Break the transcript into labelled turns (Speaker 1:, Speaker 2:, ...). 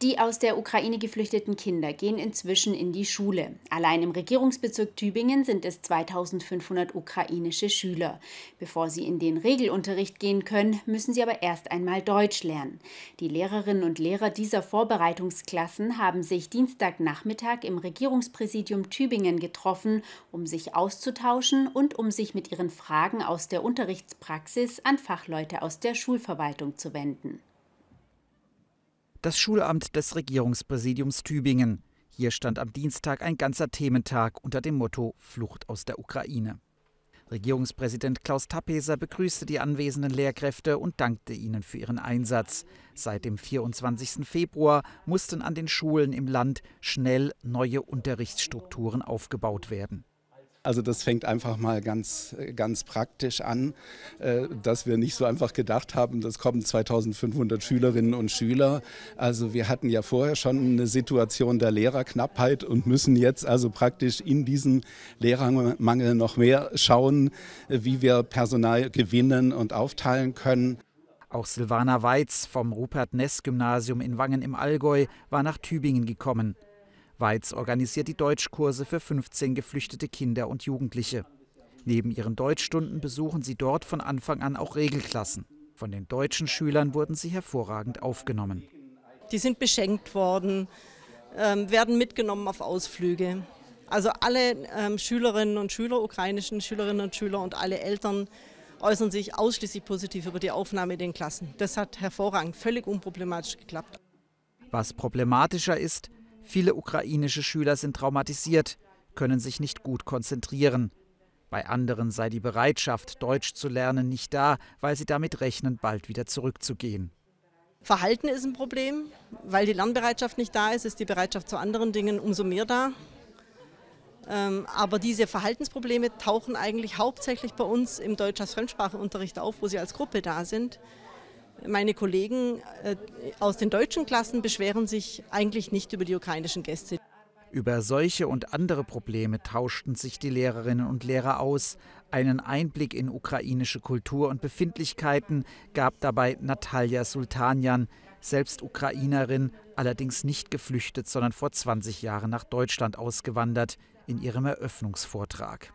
Speaker 1: Die aus der Ukraine geflüchteten Kinder gehen inzwischen in die Schule. Allein im Regierungsbezirk Tübingen sind es 2500 ukrainische Schüler. Bevor sie in den Regelunterricht gehen können, müssen sie aber erst einmal Deutsch lernen. Die Lehrerinnen und Lehrer dieser Vorbereitungsklassen haben sich Dienstagnachmittag im Regierungspräsidium Tübingen getroffen, um sich auszutauschen und um sich mit ihren Fragen aus der Unterrichtspraxis an Fachleute aus der Schulverwaltung zu wenden
Speaker 2: das Schulamt des Regierungspräsidiums Tübingen. Hier stand am Dienstag ein ganzer Thementag unter dem Motto Flucht aus der Ukraine. Regierungspräsident Klaus Tappeser begrüßte die anwesenden Lehrkräfte und dankte ihnen für ihren Einsatz. Seit dem 24. Februar mussten an den Schulen im Land schnell neue Unterrichtsstrukturen aufgebaut werden.
Speaker 3: Also das fängt einfach mal ganz, ganz praktisch an, äh, dass wir nicht so einfach gedacht haben, das kommen 2500 Schülerinnen und Schüler. Also wir hatten ja vorher schon eine Situation der Lehrerknappheit und müssen jetzt also praktisch in diesem Lehrermangel noch mehr schauen, wie wir Personal gewinnen und aufteilen können.
Speaker 2: Auch Silvana Weiz vom Rupert-Ness-Gymnasium in Wangen im Allgäu war nach Tübingen gekommen. Weiz organisiert die Deutschkurse für 15 geflüchtete Kinder und Jugendliche. Neben ihren Deutschstunden besuchen sie dort von Anfang an auch Regelklassen. Von den deutschen Schülern wurden sie hervorragend aufgenommen.
Speaker 4: Die sind beschenkt worden, ähm, werden mitgenommen auf Ausflüge. Also alle ähm, Schülerinnen und Schüler, ukrainischen Schülerinnen und Schüler und alle Eltern äußern sich ausschließlich positiv über die Aufnahme in den Klassen. Das hat hervorragend, völlig unproblematisch geklappt.
Speaker 2: Was problematischer ist, Viele ukrainische Schüler sind traumatisiert, können sich nicht gut konzentrieren. Bei anderen sei die Bereitschaft, Deutsch zu lernen, nicht da, weil sie damit rechnen, bald wieder zurückzugehen.
Speaker 4: Verhalten ist ein Problem, weil die Lernbereitschaft nicht da ist, ist die Bereitschaft zu anderen Dingen umso mehr da. Ähm, aber diese Verhaltensprobleme tauchen eigentlich hauptsächlich bei uns im Deutsch als Fremdspracheunterricht auf, wo sie als Gruppe da sind. Meine Kollegen äh, aus den deutschen Klassen beschweren sich eigentlich nicht über die ukrainischen Gäste.
Speaker 2: Über solche und andere Probleme tauschten sich die Lehrerinnen und Lehrer aus. Einen Einblick in ukrainische Kultur und Befindlichkeiten gab dabei Natalia Sultanian, selbst Ukrainerin, allerdings nicht geflüchtet, sondern vor 20 Jahren nach Deutschland ausgewandert, in ihrem Eröffnungsvortrag.